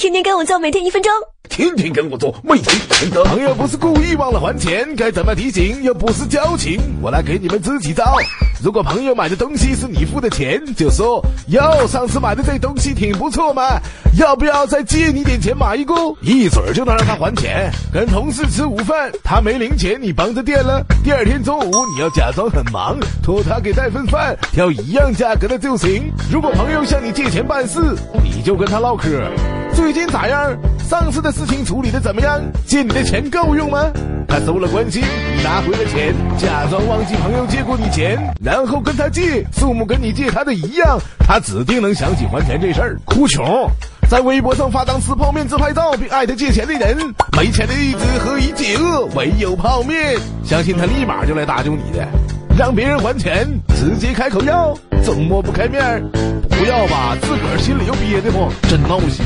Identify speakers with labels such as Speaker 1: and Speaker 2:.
Speaker 1: 天天跟我做，每天一分钟。
Speaker 2: 天天跟我做，每天一分钟。
Speaker 3: 朋友不是故意忘了还钱，该怎么提醒？又不是交情，我来给你们支几招。如果朋友买的东西是你付的钱，就说哟，上次买的这东西挺不错嘛，要不要再借你点钱买一个？一嘴就能让他还钱。跟同事吃午饭，他没零钱，你帮着垫了。第二天中午你要假装很忙，托他给带份饭，挑一样价格的就行。如果朋友向你借钱办事，你就跟他唠嗑，最近咋样？上次的事情处理的怎么样？借你的钱够用吗？他收了关心，你拿回了钱，假装忘记朋友借过你钱，然后跟他借，数目跟你借他的一样，他指定能想起还钱这事儿。哭穷，在微博上发张吃泡面自拍照，并艾特借钱的人，没钱的日子何以解饿？唯有泡面，相信他立马就来搭救你的。让别人还钱，直接开口要，总抹不开面，不要吧，自个儿心里又憋得慌，真闹心。